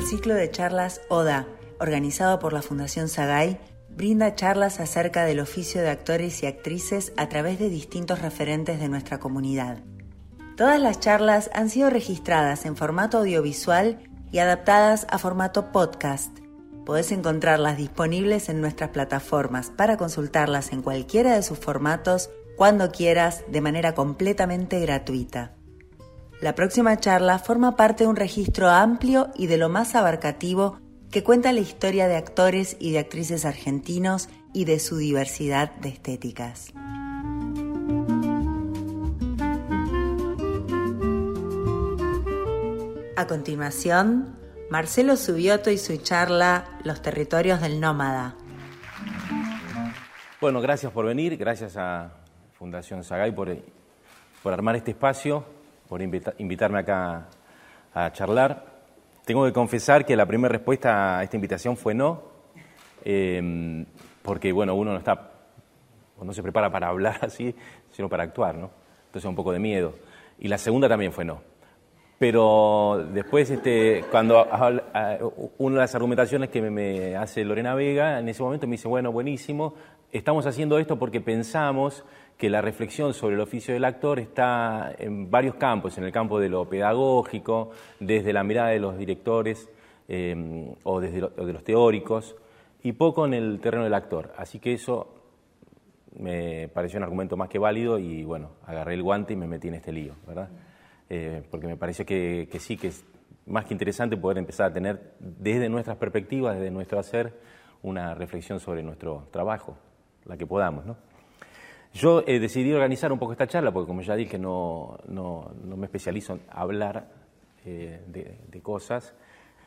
El ciclo de charlas ODA, organizado por la Fundación Sagay, brinda charlas acerca del oficio de actores y actrices a través de distintos referentes de nuestra comunidad. Todas las charlas han sido registradas en formato audiovisual y adaptadas a formato podcast. Podés encontrarlas disponibles en nuestras plataformas para consultarlas en cualquiera de sus formatos cuando quieras de manera completamente gratuita. La próxima charla forma parte de un registro amplio y de lo más abarcativo que cuenta la historia de actores y de actrices argentinos y de su diversidad de estéticas. A continuación, Marcelo Subioto y su charla Los territorios del nómada. Bueno, gracias por venir, gracias a Fundación Sagay por, por armar este espacio por invitarme acá a charlar. Tengo que confesar que la primera respuesta a esta invitación fue no, em, porque bueno, uno no está, no se prepara para hablar así, sino para actuar, ¿no? Entonces un poco de miedo. Y la segunda también fue no. Pero después, este, cuando una de las argumentaciones que me hace Lorena Vega, en ese momento me dice, bueno, buenísimo, estamos haciendo esto porque pensamos que la reflexión sobre el oficio del actor está en varios campos, en el campo de lo pedagógico, desde la mirada de los directores eh, o desde de los teóricos, y poco en el terreno del actor. Así que eso me pareció un argumento más que válido y bueno, agarré el guante y me metí en este lío, ¿verdad? Eh, porque me pareció que, que sí, que es más que interesante poder empezar a tener desde nuestras perspectivas, desde nuestro hacer, una reflexión sobre nuestro trabajo, la que podamos, ¿no? Yo he decidido organizar un poco esta charla, porque como ya dije, no, no, no me especializo en hablar eh, de, cosas.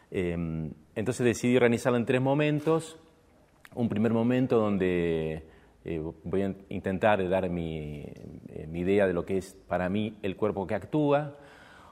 Eh, entonces decidí organizarlo en tres momentos. Un primer momento donde eh, voy a intentar dar mi, mi idea de lo que es para mí el cuerpo que actúa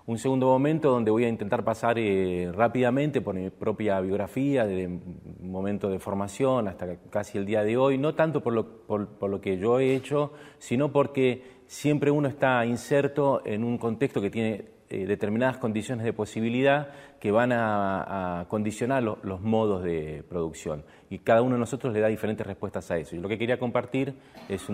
un segundo momento donde voy a intentar pasar eh, rápidamente por mi propia biografía, desde un momento de formación hasta casi el día de hoy, no tanto por lo, por, lo, que yo he hecho, sino porque siempre uno está inserto en un contexto que tiene eh, determinadas condiciones de posibilidad que van a, condicionar los modos de producción. Y cada uno de nosotros le da diferentes respuestas a eso. Y lo que quería compartir es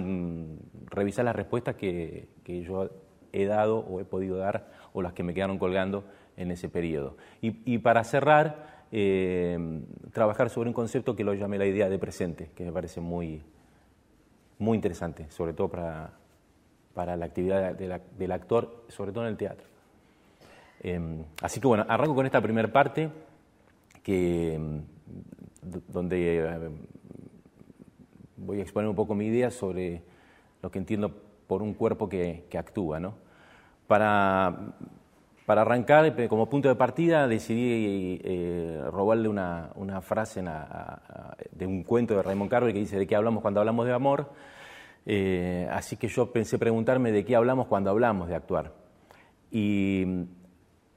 revisar las respuestas que, que yo he dado o he podido dar o las que me quedaron colgando en ese periodo. Y, para cerrar, eh, trabajar sobre un concepto que lo llamé la idea de presente, que me parece muy, muy interesante, sobre todo para, para la actividad del actor, sobre todo en el teatro. Em, así que bueno, arranco con esta primera parte, que, em, donde eh, voy a exponer un poco mi idea sobre lo que entiendo por un cuerpo que, que actúa. ¿no? Para, para arrancar, eh, como punto de partida, decidí eh, robarle una, una frase de un cuento de Raymond Carver que dice, ¿de qué hablamos cuando hablamos de amor? Eh, así que yo pensé preguntarme de qué hablamos cuando hablamos de actuar. Y mm,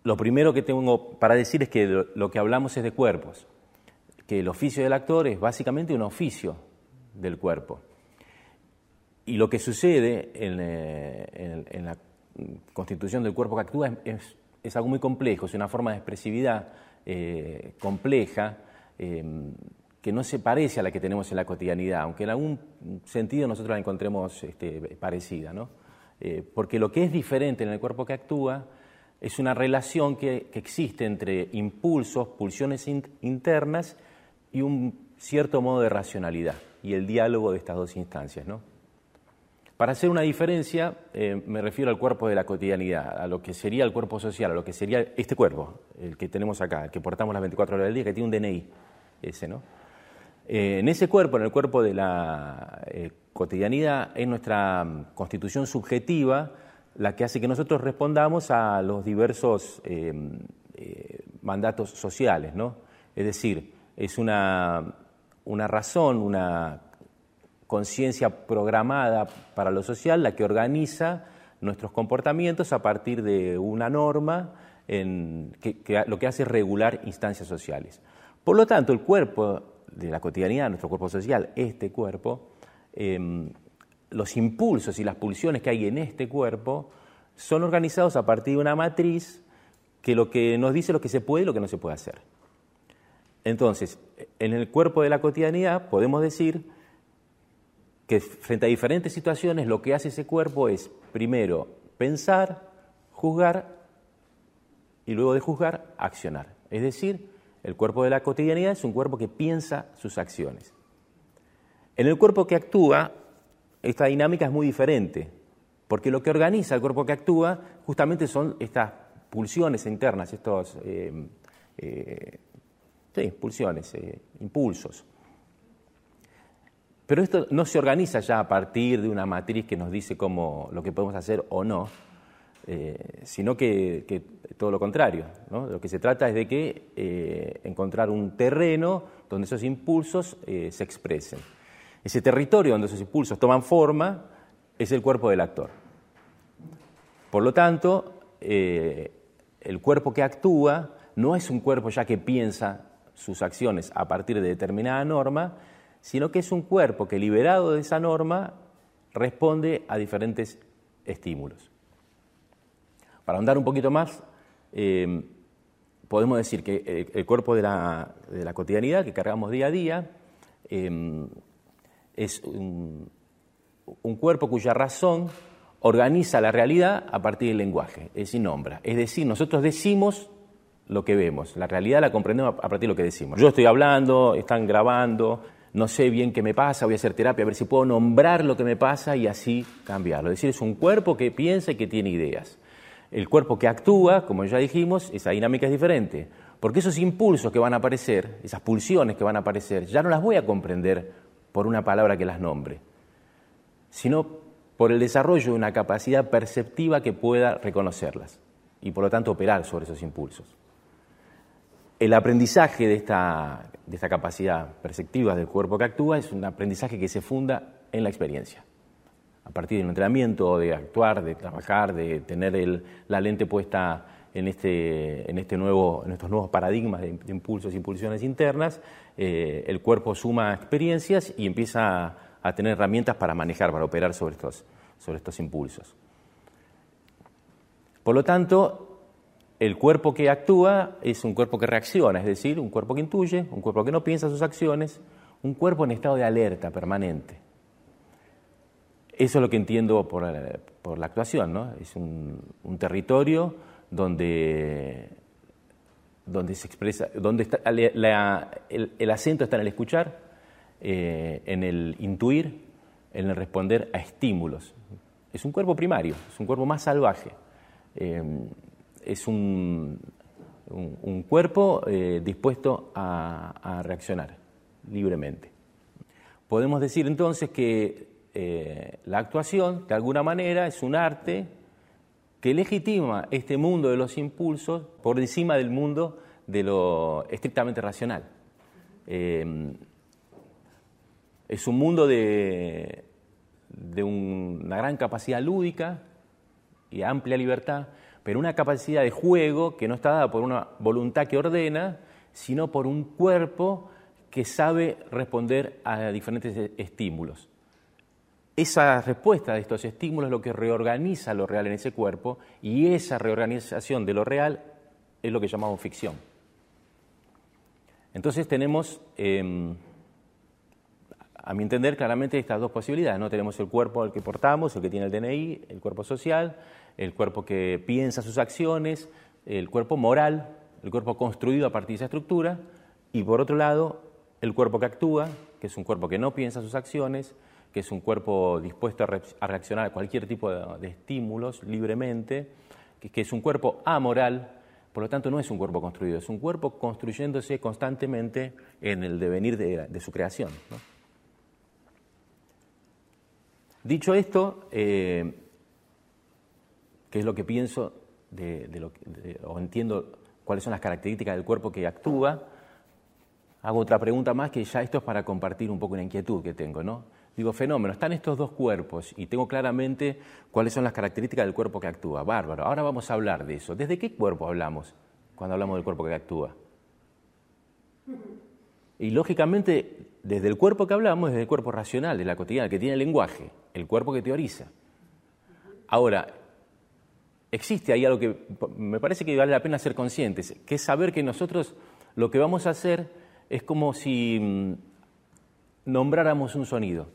lo primero que tengo para decir es que lo, que hablamos es de cuerpos, que el oficio del actor es básicamente un oficio del cuerpo. Y lo que sucede en, en, en la constitución del cuerpo que actúa es, algo muy complejo, es una forma de expresividad eh, compleja eh, que no se parece a la que tenemos en la cotidianidad, aunque en algún sentido nosotros la encontremos este, parecida. ¿no? Eh, porque lo que es diferente en el cuerpo que actúa es una relación que, que existe entre impulsos, pulsiones internas y un cierto modo de racionalidad y el diálogo de estas dos instancias. ¿no? Para hacer una diferencia, eh, me refiero al cuerpo de la cotidianidad, a lo que sería el cuerpo social, a lo que sería este cuerpo, el que tenemos acá, el que portamos las 24 horas del día, que tiene un DNI, ese, ¿no? Eh, en ese cuerpo, en el cuerpo de la eh, cotidianidad, es nuestra mm, constitución subjetiva la que hace que nosotros respondamos a los diversos mandatos sociales, ¿no? Es decir, es una, una razón, una conciencia programada para lo social, la que organiza nuestros comportamientos a partir de una norma que, lo que hace es regular instancias sociales. Por lo tanto, el cuerpo de la cotidianidad, nuestro cuerpo social, este cuerpo, em, los impulsos y las pulsiones que hay en este cuerpo son organizados a partir de una matriz que lo que nos dice lo que se puede y lo que no se puede hacer. Entonces, en el cuerpo de la cotidianidad podemos decir que frente a diferentes situaciones lo que hace ese cuerpo es, primero, pensar, juzgar y luego de juzgar, accionar. Es decir, el cuerpo de la cotidianidad es un cuerpo que piensa sus acciones. En el cuerpo que actúa, esta dinámica es muy diferente, porque lo que organiza el cuerpo que actúa justamente son estas pulsiones internas, estos eh, eh, pulsiones, eh, impulsos. Pero esto no se organiza ya a partir de una matriz que nos dice cómo, lo que podemos hacer o no, eh, sino que, todo lo contrario. Lo que se trata es de que eh, encontrar un terreno donde esos impulsos se expresen. Ese territorio donde esos impulsos toman forma es el cuerpo del actor. Por lo tanto, el cuerpo que actúa no es un cuerpo ya que piensa sus acciones a partir de determinada norma, sino que es un cuerpo que liberado de esa norma responde a diferentes estímulos. Para andar un poquito más, eh, podemos decir que eh, el cuerpo de la, cotidianidad que cargamos día a día eh, es un, un, cuerpo cuya razón organiza la realidad a partir del lenguaje, es decir, nombra. Es decir, nosotros decimos lo que vemos. La realidad la comprendemos a partir de lo que decimos. Yo estoy hablando, están grabando, no sé bien qué me pasa, voy a hacer terapia a ver si puedo nombrar lo que me pasa y así cambiarlo. Es decir, es un cuerpo que piensa y que tiene ideas. El cuerpo que actúa, como ya dijimos, esa dinámica es diferente. Porque esos impulsos que van a aparecer, esas pulsiones que van a aparecer, ya no las voy a comprender por una palabra que las nombre, sino por el desarrollo de una capacidad perceptiva que pueda reconocerlas y por lo tanto operar sobre esos impulsos. El aprendizaje de esta, de esta capacidad perceptiva del cuerpo que actúa es un aprendizaje que se funda en la experiencia. A partir de un entrenamiento, de actuar, de trabajar, de tener la lente puesta en, este, en, este nuevo, en estos nuevos paradigmas de, impulsos y pulsiones internas, eh, el cuerpo suma experiencias y empieza a, tener herramientas para manejar, para operar sobre estos, sobre estos impulsos. Por lo tanto, el cuerpo que actúa es un cuerpo que reacciona, es decir, un cuerpo que intuye, un cuerpo que no piensa sus acciones, un cuerpo en estado de alerta permanente. Eso es lo que entiendo por, la actuación, ¿no? Es un, territorio donde, donde se expresa, donde está, el, acento está en el escuchar, eh, en el intuir, en el responder a estímulos. Es un cuerpo primario, es un cuerpo más salvaje. Eh, es un, un, cuerpo eh, dispuesto a, reaccionar libremente. Podemos decir entonces que eh, la actuación, de alguna manera, es un arte que legitima este mundo de los impulsos por encima del mundo de lo estrictamente racional. Eh, es un mundo de, de una gran capacidad lúdica y amplia libertad, pero una capacidad de juego que no está dada por una voluntad que ordena, sino por un cuerpo que sabe responder a diferentes e-, estímulos. Esa respuesta de estos estímulos es lo que reorganiza lo real en ese cuerpo y esa reorganización de lo real es lo que llamamos ficción. Entonces tenemos, em, a mi entender, claramente estas dos posibilidades. ¿no? Tenemos el cuerpo al que portamos, el que tiene el DNI, el cuerpo social, el cuerpo que piensa sus acciones, el cuerpo moral, el cuerpo construido a partir de esa estructura, y por otro lado, el cuerpo que actúa, que es un cuerpo que no piensa sus acciones, que es un cuerpo dispuesto a, reaccionar a cualquier tipo de, estímulos libremente, que, es un cuerpo amoral, por lo tanto no es un cuerpo construido, es un cuerpo construyéndose constantemente en el devenir de, su creación. Dicho esto, eh, qué es lo que pienso o entiendo cuáles son las características del cuerpo que actúa, hago otra pregunta más que ya esto es para compartir un poco una inquietud que tengo, ¿no? Digo, fenómeno, están estos dos cuerpos y tengo claramente cuáles son las características del cuerpo que actúa. Bárbaro, ahora vamos a hablar de eso. ¿Desde qué cuerpo hablamos cuando hablamos del cuerpo que actúa? Y lógicamente, desde el cuerpo que hablamos, desde el cuerpo racional, de la cotidiana, que tiene lenguaje, el cuerpo que teoriza. Ahora, existe ahí algo que me parece que vale la pena ser conscientes, que es saber que nosotros lo que vamos a hacer es como si mm, nombráramos un sonido.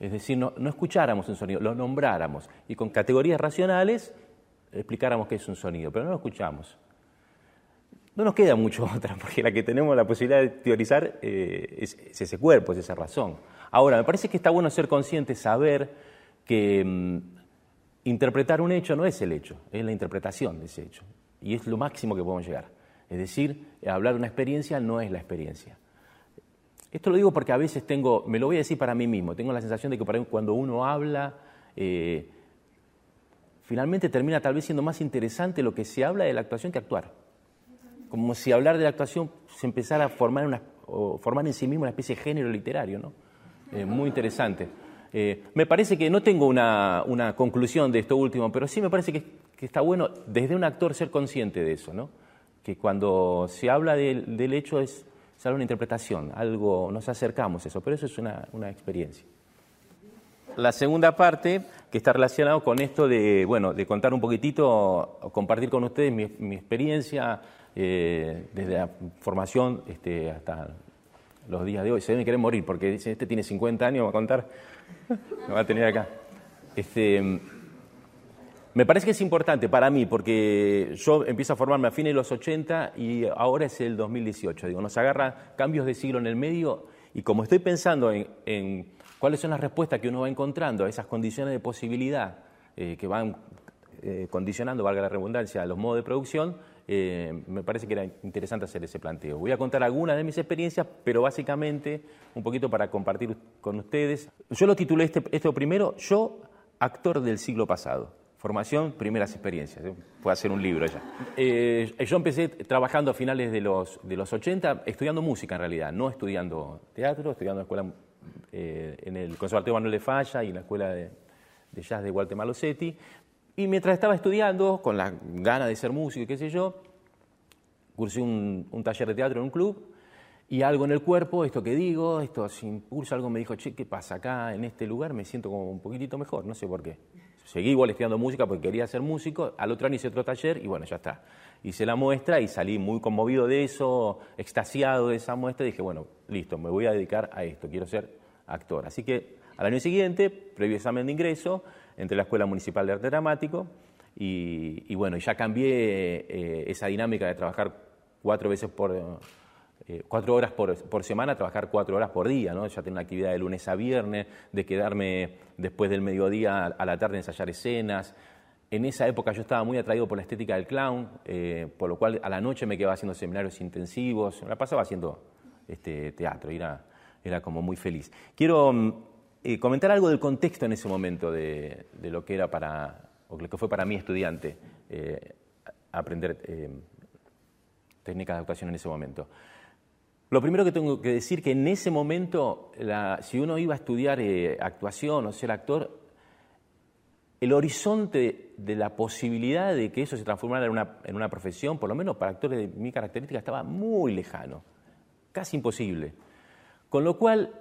Es decir, no, escucháramos un sonido, lo nombráramos y con categorías racionales explicáramos qué es un sonido, pero no lo escuchamos. No nos queda mucho otra, porque la que tenemos la posibilidad de teorizar eh, es, ese cuerpo, es esa razón. Ahora, me parece que está bueno ser consciente, saber que mm, interpretar un hecho no es el hecho, es la interpretación de ese hecho. Y es lo máximo que podemos llegar. Es decir, hablar de una experiencia no es la experiencia. Esto lo digo porque a veces tengo, me lo voy a decir para mí mismo, tengo la sensación de que cuando uno habla, eh, finalmente termina tal vez siendo más interesante lo que se habla de la actuación que actuar. Como si hablar de la actuación se empezara a formar, en sí mismo una especie de género literario, ¿no? Muy interesante. Eh, me parece que no tengo una, conclusión de esto último, pero sí me parece que, está bueno desde un actor ser consciente de eso, ¿no? Que cuando se habla del hecho es es una interpretación, algo, nos acercamos a eso, pero eso es una, experiencia. La segunda parte, que está relacionado con esto de, bueno, de contar un poquitito, compartir con ustedes mi, experiencia eh, desde la formación este, hasta los días de hoy. Se deben querer morir, porque este tiene 50 años, va a contar, me va a tener acá. Este, me parece que es importante para mí, porque yo empiezo a formarme a fines de los 80 y ahora es el 2018. Digo, nos agarra cambios de siglo en el medio y como estoy pensando en, cuáles son las respuestas que uno va encontrando a esas condiciones de posibilidad eh, que van eh, condicionando, valga la redundancia, los modos de producción, eh, me parece que era interesante hacer ese planteo. Voy a contar algunas de mis experiencias, pero básicamente un poquito para compartir con ustedes. Yo lo titulé este, esto primero, Yo, actor del siglo pasado. Formación, primeras experiencias. Puede hacer un libro ya. Eh, yo empecé trabajando a finales de los, de los 80, estudiando música en realidad, no estudiando teatro, estudiando en, escuela, eh, en el Conservatorio Manuel de Falla y en la Escuela de, Jazz de Walter Malosetti. Y mientras estaba estudiando, con la gana de ser músico y qué sé yo, cursé un, taller de teatro en un club y algo en el cuerpo, esto que digo, esto sin impulso, algo me dijo, che, ¿qué pasa acá en este lugar? Me siento como un poquitito mejor, no sé por qué seguí igual estudiando música porque quería ser músico, al otro año hice otro taller y bueno, ya está. Hice la muestra y salí muy conmovido de eso, extasiado de esa muestra y dije, bueno, listo, me voy a dedicar a esto, quiero ser actor. Así que al año siguiente, previo examen de ingreso, entré a la Escuela Municipal de Arte Dramático y, bueno, ya cambié eh, esa dinámica de trabajar cuatro veces por eh, cuatro horas por, semana, trabajar cuatro horas por día, ¿no? Ya tengo una actividad de lunes a viernes, de quedarme después del mediodía a la tarde a ensayar escenas. En esa época yo estaba muy atraído por la estética del clown, eh, por lo cual a la noche me quedaba haciendo seminarios intensivos, me la pasaba haciendo este, teatro, era, era como muy feliz. Quiero mm, eh, comentar algo del contexto en ese momento de, lo que era para, o lo que fue para mí estudiante, aprender técnicas de actuación en ese momento. Lo primero que tengo que decir que en ese momento, si uno iba a estudiar eh, actuación o ser actor, el horizonte de la posibilidad de que eso se transformara en una, profesión, por lo menos para actores de mi característica, estaba muy lejano, casi imposible. Con lo cual,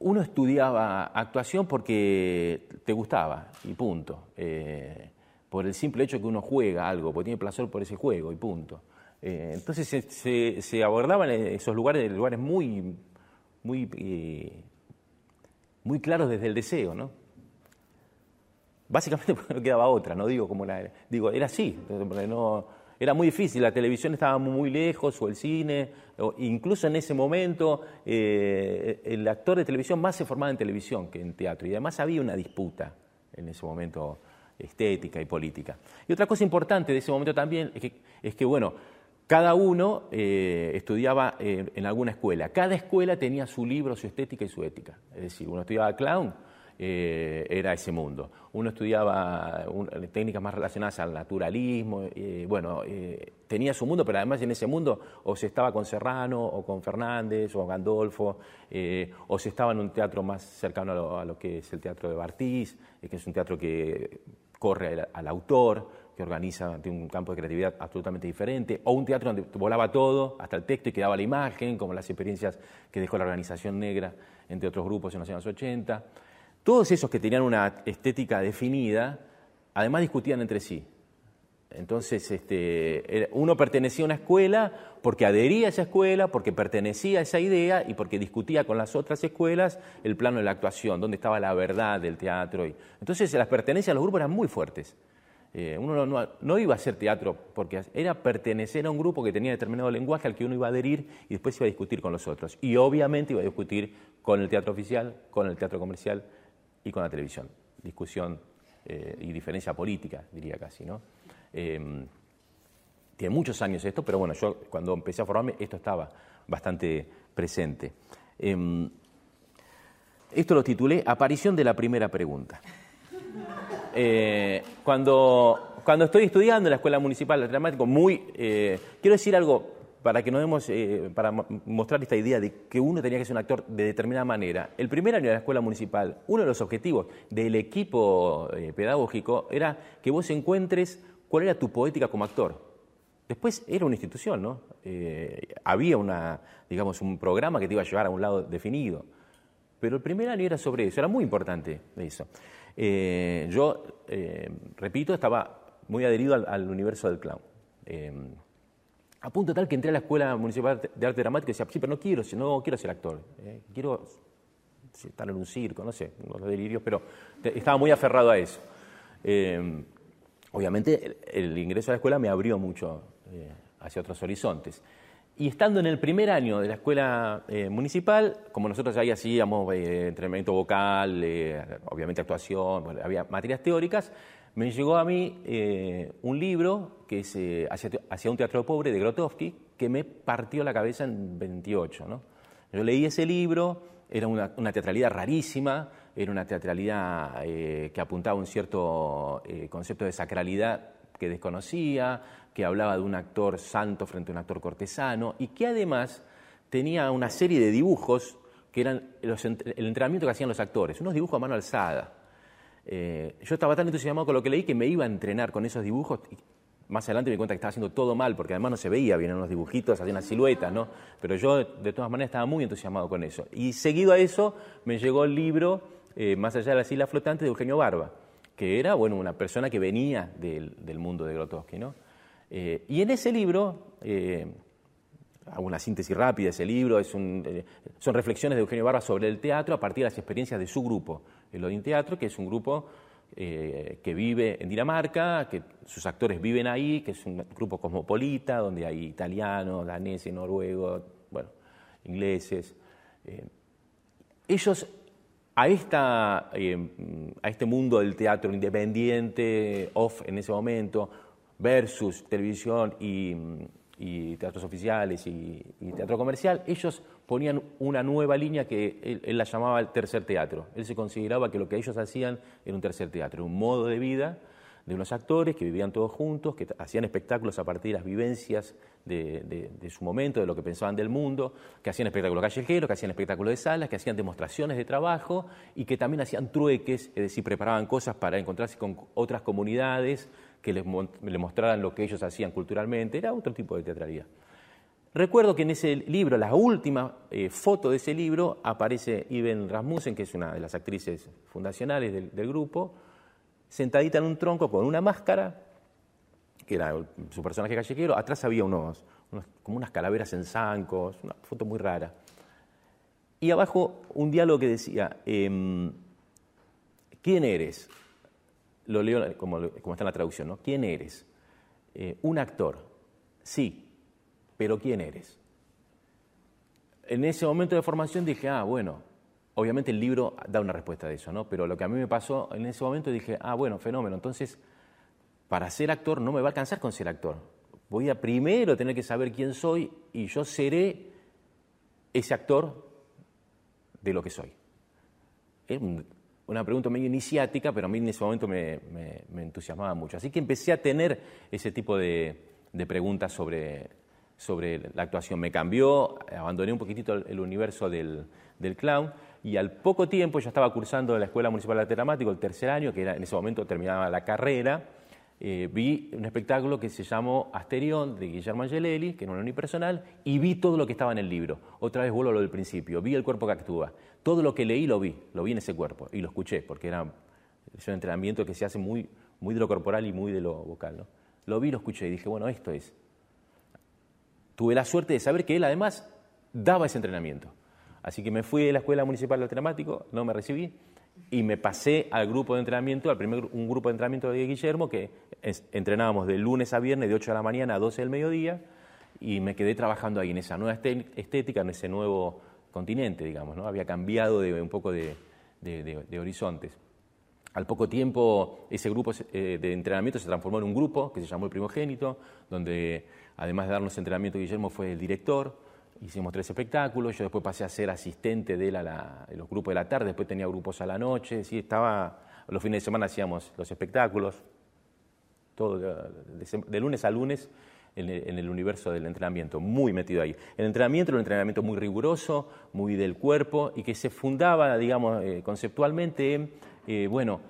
uno estudiaba actuación porque te gustaba y punto. Eh, por el simple hecho que uno juega algo, porque tiene placer por ese juego y punto. Eh, entonces se, abordaban esos lugares, lugares muy, muy, eh, muy claros desde el deseo, ¿no? Básicamente porque no quedaba otra, no digo como la, digo, era así, no, era muy difícil, la televisión estaba muy lejos, o el cine, incluso en ese momento eh, el actor de televisión más se formaba en televisión que en teatro, y además había una disputa en ese momento estética y política. Y otra cosa importante de ese momento también es que, es que bueno, cada uno eh, estudiaba eh, en alguna escuela. Cada escuela tenía su libro, su estética y su ética. Es decir, uno estudiaba clown, eh, era ese mundo. Uno estudiaba técnicas más relacionadas al naturalismo, bueno, tenía su mundo, pero además en ese mundo o se estaba con Serrano, o con Fernández, o Gandolfo, o se estaba en un teatro más cercano a lo, a lo, que es el teatro de Bartiz, que es un teatro que corre al autor que organiza, tiene un campo de creatividad absolutamente diferente, o un teatro donde volaba todo, hasta el texto y quedaba la imagen, como las experiencias que dejó la organización negra, entre otros grupos en los años 80. Todos esos que tenían una estética definida, además discutían entre sí. Entonces, este, uno pertenecía a una escuela porque adhería a esa escuela, porque pertenecía a esa idea y porque discutía con las otras escuelas el plano de la actuación, dónde estaba la verdad del teatro. Entonces, las pertenencias a los grupos eran muy fuertes. Eh, uno no, iba a hacer teatro porque era pertenecer a un grupo que tenía determinado lenguaje al que uno iba a adherir y después iba a discutir con los otros. Y obviamente iba a discutir con el teatro oficial, con el teatro comercial y con la televisión. Discusión eh, y diferencia política, diría casi, ¿no? Em, tiene muchos años esto, pero bueno, yo cuando empecé a formarme esto estaba bastante presente. Em, esto lo titulé Aparición de la primera pregunta. Eh, cuando, cuando estoy estudiando en la Escuela Municipal de Dramático, muy, eh, quiero decir algo para que nos demos, eh, para mostrar esta idea de que uno tenía que ser un actor de determinada manera. El primer año de la escuela municipal, uno de los objetivos del equipo pedagógico era que vos encuentres cuál era tu poética como actor. Después era una institución, ¿no? Eh, había una, digamos, un programa que te iba a llevar a un lado definido. Pero el primer año era sobre eso, era muy importante eso. Eh, yo, eh, repito, estaba muy adherido al, universo del clown. A punto tal que entré a la Escuela Municipal de Arte Dramático y decía, sí, pero no quiero, no quiero ser actor, quiero estar en un circo, no sé, los delirios, pero estaba muy aferrado a eso obviamente el, ingreso a la escuela me abrió mucho eh, hacia otros horizontes. Y estando en el primer año de la escuela eh, municipal, como nosotros ahí hacíamos eh, entrenamiento vocal, obviamente actuación, había materias teóricas, me llegó a mí un libro que es hacia, un teatro pobre de Grotowski que me partió la cabeza en 28. ¿no? Yo leí ese libro, era una, teatralidad rarísima, era una teatralidad eh, que apuntaba a un cierto eh, concepto de sacralidad que desconocía, que hablaba de un actor santo frente a un actor cortesano y que además tenía una serie de dibujos que eran el entrenamiento que hacían los actores, unos dibujos a mano alzada. Eh, yo estaba tan entusiasmado con lo que leí que me iba a entrenar con esos dibujos más adelante me di cuenta que estaba haciendo todo mal, porque además no se veía bien en unos dibujitos, hacía unas siluetas, ¿no? Pero yo, de todas maneras, estaba muy entusiasmado con eso. Y seguido a eso, me llegó el libro eh, Más allá de las islas flotantes de Eugenio Barba, que era, bueno, una persona que venía del, mundo de Grotowski, ¿no? Eh, y en ese libro, hago una síntesis rápida ese libro, es son reflexiones de Eugenio Barba sobre el teatro a partir de las experiencias de su grupo, el Odin Teatro, que es un grupo eh, que vive en Dinamarca, que sus actores viven ahí, que es un grupo cosmopolita, donde hay italianos, daneses, noruegos, bueno, ingleses. Eh, ellos a, esta, eh, a este mundo del teatro independiente, off en ese momento, versus televisión y, teatros oficiales y, y teatro comercial, ellos ponían una nueva línea que él, la llamaba el tercer teatro. Él se consideraba que lo que ellos hacían era un tercer teatro, un modo de vida de unos actores que vivían todos juntos, que hacían espectáculos a partir de las vivencias de, su momento, de lo que pensaban del mundo, que hacían espectáculos callejeros, que hacían espectáculos de salas, que hacían demostraciones de trabajo y que también hacían trueques, es decir, preparaban cosas para encontrarse con otras comunidades que les, mostraran lo que ellos hacían culturalmente. Era otro tipo de teatralidad. Recuerdo que en ese libro, la última eh, foto de ese libro, aparece Iben Rasmussen, que es una de las actrices fundacionales del, grupo, sentadita en un tronco con una máscara, que era su personaje callejero, atrás había unos, como unas calaveras en zancos, una foto muy rara. Y abajo un diálogo que decía, em, ¿quién eres? Lo leo como, está en la traducción, ¿no? ¿Quién eres? Eh, un actor. Sí, pero ¿quién eres? En ese momento de formación dije, ah, bueno, obviamente el libro da una respuesta de eso, ¿no? Pero lo que a mí me pasó en ese momento dije, ah, bueno, fenómeno, entonces para ser actor no me va a alcanzar con ser actor. Voy a primero tener que saber quién soy y yo seré ese actor de lo que soy. Es una pregunta medio iniciática, pero a mí en ese momento me, entusiasmaba mucho. Así que empecé a tener ese tipo de preguntas sobre, sobre la actuación. Me cambió, abandoné un poquitito el, universo del, clown y al poco tiempo yo estaba cursando la Escuela Municipal de Arte el tercer año, que era, en ese momento terminaba la carrera, eh, vi un espectáculo que se llamó Asterión de Guillermo Angelelli, que era un unipersonal, y vi todo lo que estaba en el libro. Otra vez vuelvo a lo del principio, vi el cuerpo que actúa. Todo lo que leí lo vi, lo vi en ese cuerpo y lo escuché, porque era un entrenamiento que se hace muy, muy de lo corporal y muy de lo vocal. ¿no? lo vi, lo escuché y dije, bueno, esto es. Tuve la suerte de saber que él además daba ese entrenamiento. Así que me fui de la Escuela Municipal de Dramático, no me recibí, y me pasé al grupo de entrenamiento, al primer un grupo de entrenamiento de Guillermo, que entrenábamos de lunes a viernes, de 8 de la mañana a 12 del mediodía, y me quedé trabajando ahí en esa nueva estética, en ese nuevo continente, digamos, ¿no? Había cambiado de, un poco de, horizontes. Al poco tiempo, ese grupo eh, de entrenamiento se transformó en un grupo que se llamó El Primogénito, donde además de darnos entrenamiento, Guillermo fue el director. Hicimos tres espectáculos, yo después pasé a ser asistente de, él a los grupos de la tarde, después tenía grupos a la noche, sí, estaba, los fines de semana hacíamos los espectáculos, todo de lunes a lunes en el, universo del entrenamiento, muy metido ahí. El entrenamiento era un entrenamiento muy riguroso, muy del cuerpo y que se fundaba, digamos, eh, conceptualmente en, eh, bueno,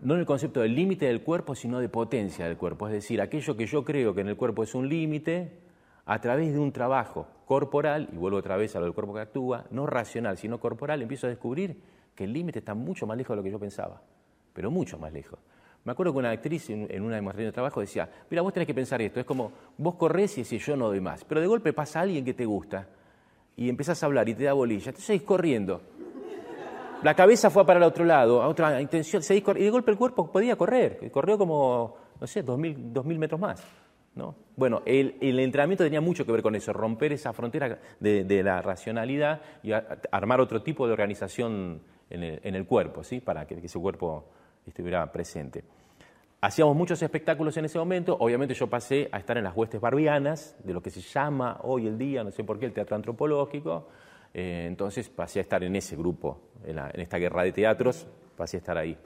no en el concepto del límite del cuerpo, sino de potencia del cuerpo. Es decir, aquello que yo creo que en el cuerpo es un límite, a través de un trabajo corporal, y vuelvo otra vez a lo del cuerpo que actúa, no racional, sino corporal, empiezo a descubrir que el límite está mucho más lejos de lo que yo pensaba, pero mucho más lejos. Me acuerdo que una actriz en, una demostración de trabajo decía, mira, vos tenés que pensar esto, es como vos corres y decís yo no doy más, pero de golpe pasa alguien que te gusta y empezás a hablar y te da bolilla, te seguís corriendo. La cabeza fue para el otro lado, a otra intención, seguís y de golpe el cuerpo podía correr, corrió como, no sé, dos mil, dos mil metros más. ¿No? Bueno, el, entrenamiento tenía mucho que ver con eso, romper esa frontera de, la racionalidad y armar otro tipo de organización en el, cuerpo, ¿sí? para que ese cuerpo estuviera presente. Hacíamos muchos espectáculos en ese momento, obviamente yo pasé a estar en las huestes barbianas, de lo que se llama hoy el día, no sé por qué, el teatro antropológico, eh, entonces pasé a estar en ese grupo, en, esta guerra de teatros, pasé a estar ahí.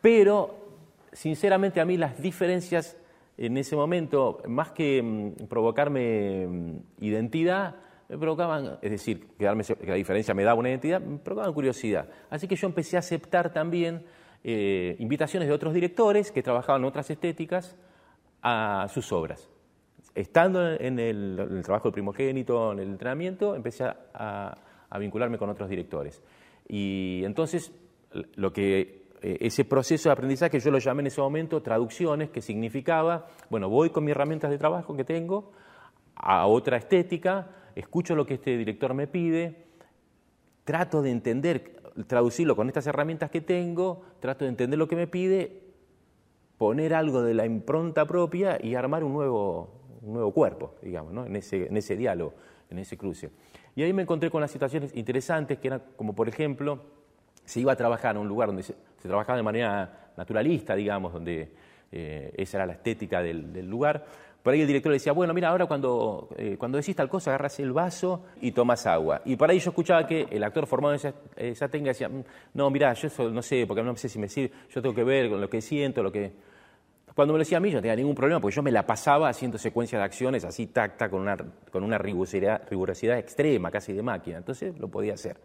Pero, sinceramente, a mí las diferencias en ese momento, más que mm, provocarme mm, identidad, me provocaban, es decir, que la diferencia me daba una identidad, me provocaban curiosidad. Así que yo empecé a aceptar también eh, invitaciones de otros directores que trabajaban en otras estéticas a sus obras. Estando en el, trabajo del primogénito, en el entrenamiento, empecé a, vincularme con otros directores. Y entonces, lo que eh, ese proceso de aprendizaje yo lo llamé en ese momento traducciones, que significaba, bueno, voy con mis herramientas de trabajo que tengo a otra estética, escucho lo que este director me pide, trato de entender traducirlo con estas herramientas que tengo, trato de entender lo que me pide, poner algo de la impronta propia y armar un nuevo, un nuevo cuerpo, digamos, ¿no? en, ese, en ese diálogo, en ese cruce. Y ahí me encontré con las situaciones interesantes, que eran como, por ejemplo, se iba a trabajar en un lugar donde se, trabajaba de manera naturalista, digamos, donde eh, esa era la estética del, lugar, por ahí el director le decía, bueno, mira, ahora cuando, eh, cuando decís tal cosa, agarras el vaso y tomas agua. Y por ahí yo escuchaba que el actor formado en esa, técnica decía, mm, no, mira, yo no sé, porque no sé si me sirve, yo tengo que ver con lo que siento, lo que... Cuando me lo decía a mí, yo no tenía ningún problema, porque yo me la pasaba haciendo secuencias de acciones así, tac, tac, con una, con una rigurosidad, rigurosidad extrema, casi de máquina. Entonces lo podía hacer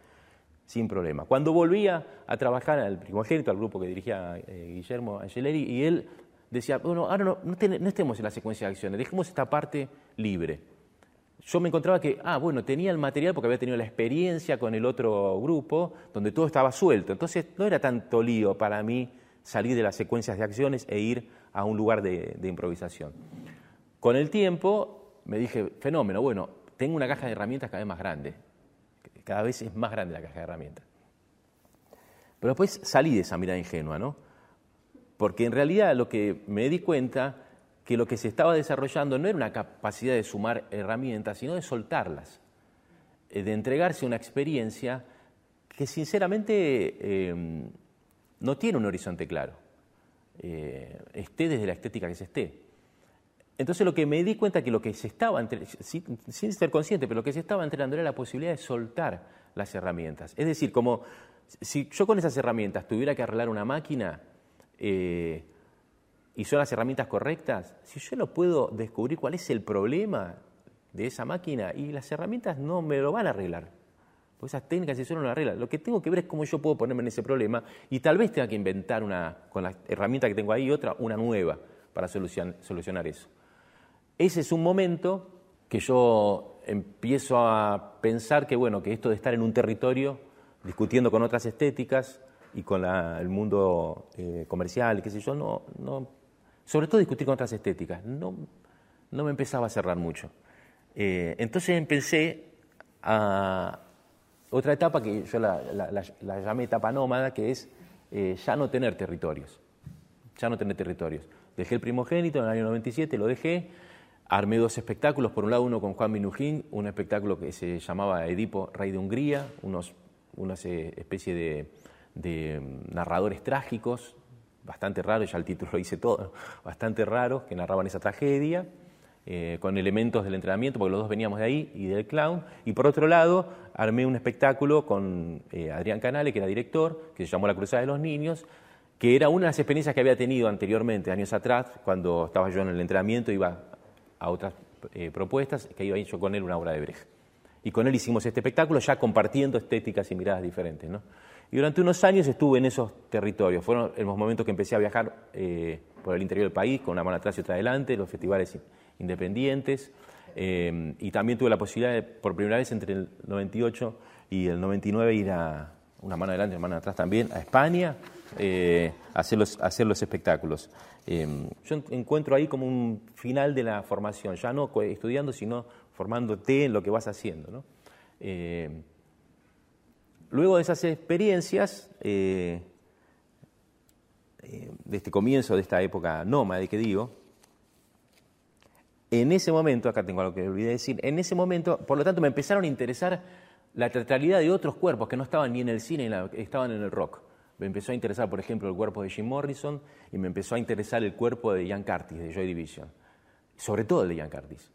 sin problema. Cuando volvía a trabajar al primogénito, al grupo que dirigía eh, Guillermo Angeleri, y él decía, bueno, ahora no, no, estemos en la secuencia de acciones, dejemos esta parte libre. Yo me encontraba que, ah, bueno, tenía el material porque había tenido la experiencia con el otro grupo, donde todo estaba suelto. Entonces no era tanto lío para mí salir de las secuencias de acciones e ir a un lugar de, de improvisación. Con el tiempo me dije, fenómeno, bueno, tengo una caja de herramientas cada vez más grande. Cada vez es más grande la caja de herramientas. Pero después salí de esa mirada ingenua, ¿no? porque en realidad lo que me di cuenta que lo que se estaba desarrollando no era una capacidad de sumar herramientas, sino de soltarlas, eh, de entregarse a una experiencia que sinceramente em, no tiene un horizonte claro, eh, esté desde la estética que se esté. Entonces lo que me di cuenta que lo que se estaba, sin, ser consciente, pero lo que se estaba entrenando era la posibilidad de soltar las herramientas. Es decir, como si yo con esas herramientas tuviera que arreglar una máquina, eh, y son las herramientas correctas, si yo no puedo descubrir cuál es el problema de esa máquina y las herramientas no me lo van a arreglar, pues esas técnicas si solo no lo arreglan. Lo que tengo que ver es cómo yo puedo ponerme en ese problema y tal vez tenga que inventar una, con la herramienta que tengo ahí, otra, una nueva para solucionar eso. Ese es un momento que yo empiezo a pensar que, bueno, que esto de estar en un territorio discutiendo con otras estéticas, y con el mundo eh, comercial, qué sé yo, no, no, sobre todo discutir con otras estéticas. No, no me empezaba a cerrar mucho. Eh, entonces empecé a otra etapa que yo la, llamé etapa nómada, que es eh, ya no tener territorios. Ya no tener territorios. Dejé el primogénito en el año 97, lo dejé, armé dos espectáculos, por un lado uno con Juan Minujín, un espectáculo que se llamaba Edipo, rey de Hungría, unos, una especie de, de narradores trágicos, bastante raros, ya el título lo dice todo, bastante raros, que narraban esa tragedia. Eh, con elementos del entrenamiento, porque los dos veníamos de ahí, y del clown. Y por otro lado, armé un espectáculo con eh, Adrián Canale, que era director, que se llamó La Cruzada de los Niños, que era una de las experiencias que había tenido anteriormente, años atrás, cuando estaba yo en el entrenamiento, iba a otras eh, propuestas, que yo con él una obra de Brecht. Y con él hicimos este espectáculo ya compartiendo estéticas y miradas diferentes. ¿no? Y durante unos años estuve en esos territorios. Fueron los momentos que empecé a viajar por el interior del país, con una mano atrás y otra adelante, los festivales independientes. Eh, y también tuve la posibilidad de, por primera vez entre el 98 y el 99, ir a una mano adelante y una mano atrás también, a España, eh, hacer, los, espectáculos. Eh, yo encuentro ahí como un final de la formación, ya no estudiando, sino formándote en lo que vas haciendo. luego de esas experiencias, de este comienzo de esta época nómade que digo, en ese momento, acá tengo algo que olvidé decir, en ese momento, por lo tanto, me empezaron a interesar la teatralidad de otros cuerpos que no estaban ni en el cine, estaban en el rock. Me empezó a interesar, por ejemplo, el cuerpo de Jim Morrison y me empezó a interesar el cuerpo de Ian Curtis, de Joy Division. Sobre todo el de Ian Curtis.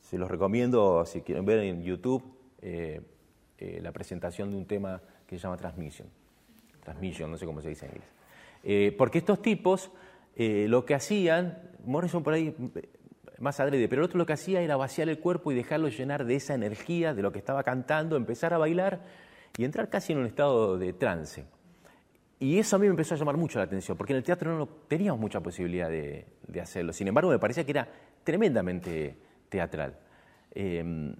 Se los recomiendo, si quieren ver en YouTube, eh, eh, la presentación de un tema que se llama Transmission. Transmission, no sé cómo se dice en inglés. Eh, porque estos tipos lo que hacían, Morrison por ahí más adrede, pero el otro lo que hacía era vaciar el cuerpo y dejarlo llenar de esa energía, de lo que estaba cantando, empezar a bailar y entrar casi en un estado de trance. Y eso a mí me empezó a llamar mucho la atención, porque en el teatro no teníamos mucha posibilidad de, hacerlo. Sin embargo, me parecía que era tremendamente teatral. Em,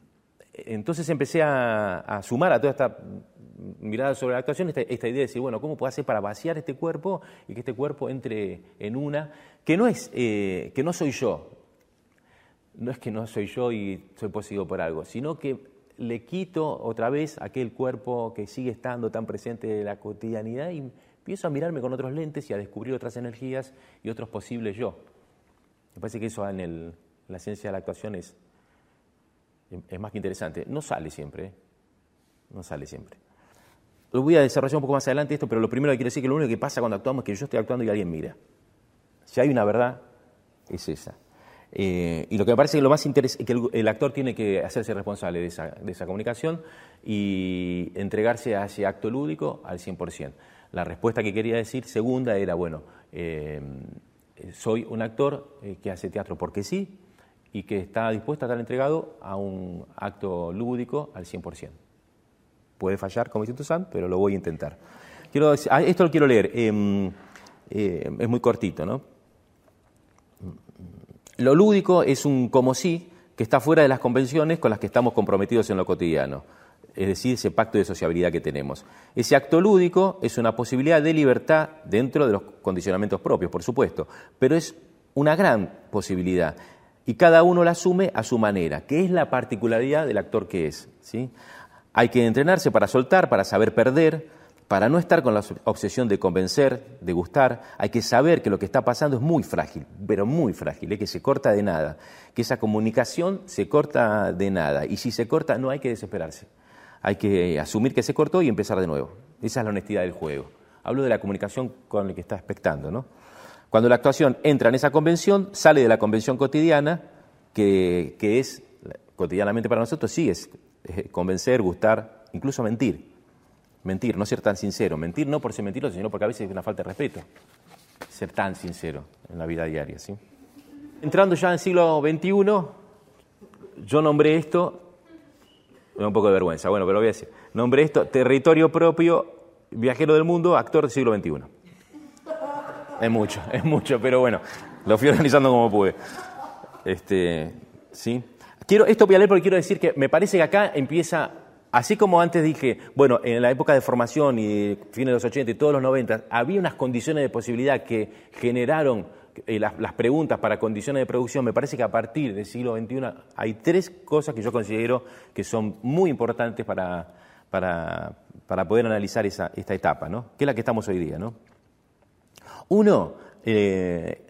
entonces empecé a, sumar a toda esta mirada sobre la actuación esta, idea de decir, bueno, ¿cómo puedo hacer para vaciar este cuerpo y que este cuerpo entre en una que no es, eh, que no soy yo, no es que no soy yo y soy poseído por algo, sino que le quito otra vez aquel cuerpo que sigue estando tan presente en la cotidianidad y empiezo a mirarme con otros lentes y a descubrir otras energías y otros posibles yo. Me parece que eso en, la ciencia de la actuación es, es más que interesante. No sale siempre, ¿eh? no sale siempre. Lo voy a desarrollar un poco más adelante esto, pero lo primero que quiero decir es que lo único que pasa cuando actuamos es que yo estoy actuando y alguien mira. Si hay una verdad, es esa. Eh, y lo que me parece que lo más interesante es que el, actor tiene que hacerse responsable de esa, comunicación y entregarse a ese acto lúdico al 100%. La respuesta que quería decir, segunda, era, bueno, eh, soy un actor eh, que hace teatro porque sí y que está dispuesto a estar entregado a un acto lúdico al 100%. Puede fallar, como dice Sam, pero lo voy a intentar. Ah, esto lo quiero leer, em, es muy cortito, ¿no? Lo lúdico es un como sí que está fuera de las convenciones con las que estamos comprometidos en lo cotidiano, es decir, ese pacto de sociabilidad que tenemos. Ese acto lúdico es una posibilidad de libertad dentro de los condicionamientos propios, por supuesto, pero es una gran posibilidad y cada uno la asume a su manera, que es la particularidad del actor que es. ¿sí? Hay que entrenarse para soltar, para saber perder, para no estar con la obsesión de convencer, de gustar, hay que saber que lo que está pasando es muy frágil, pero muy frágil, ¿eh? que se corta de nada, que esa comunicación se corta de nada. Y si se corta, no hay que desesperarse. Hay que asumir que se cortó y empezar de nuevo. Esa es la honestidad del juego. Hablo de la comunicación con el que está expectando. ¿no? Cuando la actuación entra en esa convención, sale de la convención cotidiana, que, que es cotidianamente para nosotros, sí, es convencer, gustar, incluso mentir. Mentir, no ser tan sincero. Mentir no por ser mentiroso, sino porque a veces es una falta de respeto. Ser tan sincero en la vida diaria. ¿sí? Entrando ya en el siglo XXI, yo nombré esto, me da un poco de vergüenza, bueno, pero lo voy a decir. Nombré esto territorio propio, viajero del mundo, actor del siglo XXI. Es mucho, es mucho, pero bueno, lo fui organizando como pude. Este, ¿sí? Quiero, esto voy a leer porque quiero decir que me parece que acá empieza Así como antes dije, bueno, en la época de formación y fines de los 80 y todos los 90, había unas condiciones de posibilidad que generaron eh, las, preguntas para condiciones de producción, me parece que a partir del siglo XXI hay tres cosas que yo considero que son muy importantes para, para, poder analizar esa, esta etapa, ¿no? que es la que estamos hoy día. ¿no? Uno eh,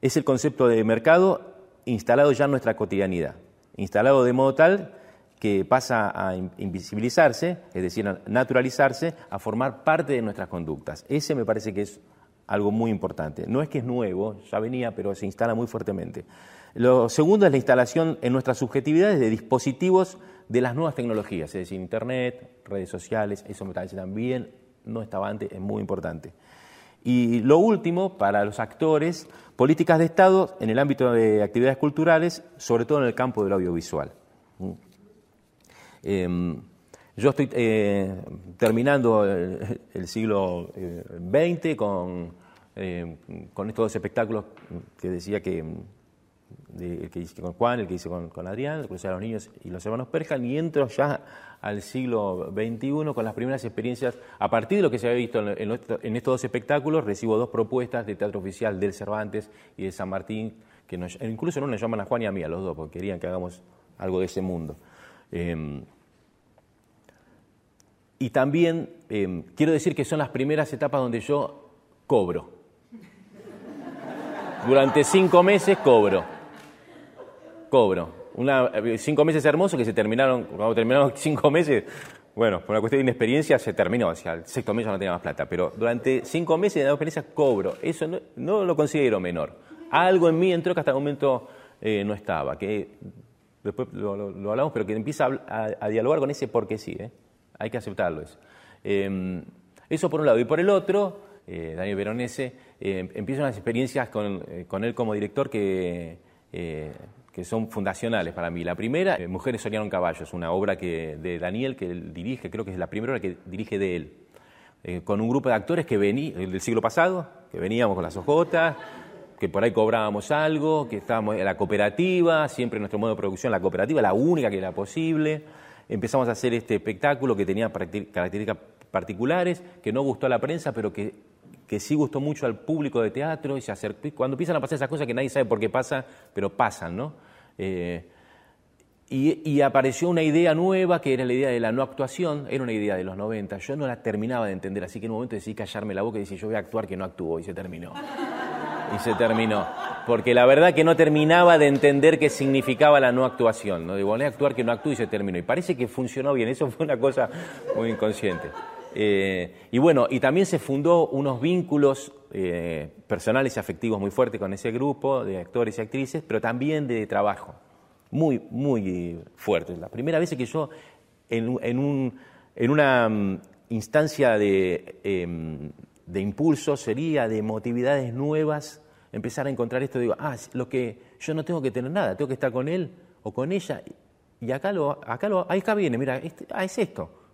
es el concepto de mercado instalado ya en nuestra cotidianidad, instalado de modo tal que pasa a invisibilizarse, es decir, a naturalizarse, a formar parte de nuestras conductas. Ese me parece que es algo muy importante. No es que es nuevo, ya venía, pero se instala muy fuertemente. Lo segundo es la instalación en nuestras subjetividades de dispositivos de las nuevas tecnologías, es decir, Internet, redes sociales, eso me parece también, no estaba antes, es muy importante. Y lo último, para los actores, políticas de Estado en el ámbito de actividades culturales, sobre todo en el campo del audiovisual. Em, yo estoy eh, terminando el, siglo XX eh, con, eh, con estos dos espectáculos que decía que el que hice con Juan, el que hice con, Adrián, el Cruzar a los Niños y los Hermanos Perjan, y entro ya al siglo XXI con las primeras experiencias. A partir de lo que se había visto en, estos dos espectáculos, recibo dos propuestas de teatro oficial del Cervantes y de San Martín, que incluso no nos llaman a Juan y a mí, a los dos, porque querían que hagamos algo de ese mundo. Em, y también em, quiero decir que son las primeras etapas donde yo cobro. Durante cinco meses cobro cobro. Eh, cinco meses hermosos que se terminaron, cuando terminaron cinco meses, bueno, por una cuestión de inexperiencia se terminó, o sea, el sexto mes ya no tenía más plata, pero durante cinco meses de experiencia cobro, eso no, lo considero menor. Algo en mí entró que hasta el momento eh, no estaba, que después lo, hablamos, pero que empieza a, dialogar con ese porque sí, ¿eh? Hay que aceptarlo eso. Em, eso por un lado. Y por el otro, Daniel Veronese, empieza unas experiencias con, él como director que que son fundacionales para mí. La primera, eh, Mujeres soñaron caballos, una obra que, de Daniel que él dirige, creo que es la primera obra que dirige de él, eh, con un grupo de actores que venía del siglo pasado, que veníamos con las ojotas, que por ahí cobrábamos algo, que estábamos en la cooperativa, siempre nuestro modo de producción, la cooperativa, la única que era posible. Empezamos a hacer este espectáculo que tenía características particulares, que no gustó a la prensa, pero que que sí gustó mucho al público de teatro y se acercó, cuando empiezan a pasar esas cosas que nadie sabe por qué pasan, pero pasan, ¿no? Eh, y, apareció una idea nueva que era la idea de la no actuación, era una idea de los 90, yo no la terminaba de entender, así que en un momento decidí callarme la boca y decir yo voy a actuar que no actúo y se terminó. Y se terminó. Porque la verdad que no terminaba de entender qué significaba la no actuación. No digo, voy a actuar que no actúo y se terminó. Y parece que funcionó bien, eso fue una cosa muy inconsciente. Eh, y bueno, y también se fundó unos vínculos eh, personales y afectivos muy fuertes con ese grupo de actores y actrices, pero también de trabajo, muy, muy fuertes. La primera vez que yo, en, un, en una mm, instancia de, em, de impulso, sería de emotividades nuevas, empezar a encontrar esto, digo, ah, lo que yo no tengo que tener nada, tengo que estar con él o con ella, y acá lo, acá lo, acá viene, mira, este, ah, es esto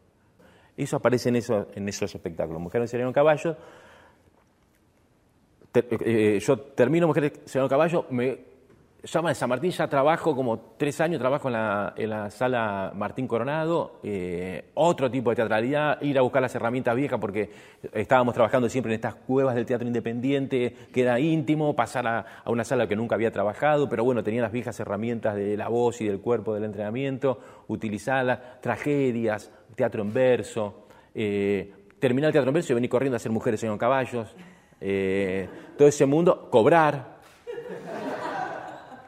eso aparece en, eso, en esos espectáculos. Mujeres en caballo. Eh, eh, yo termino Mujeres en caballo, me de San Martín, ya trabajo como tres años, trabajo en la, sala Martín Coronado, eh, otro tipo de teatralidad, ir a buscar las herramientas viejas porque estábamos trabajando siempre en estas cuevas del teatro independiente, queda íntimo, pasar a, una sala que nunca había trabajado, pero bueno, tenía las viejas herramientas de la voz y del cuerpo del entrenamiento, utilizarlas, tragedias, teatro en verso, eh, terminar el teatro en verso y venir corriendo a hacer mujeres en caballos, eh, todo ese mundo, cobrar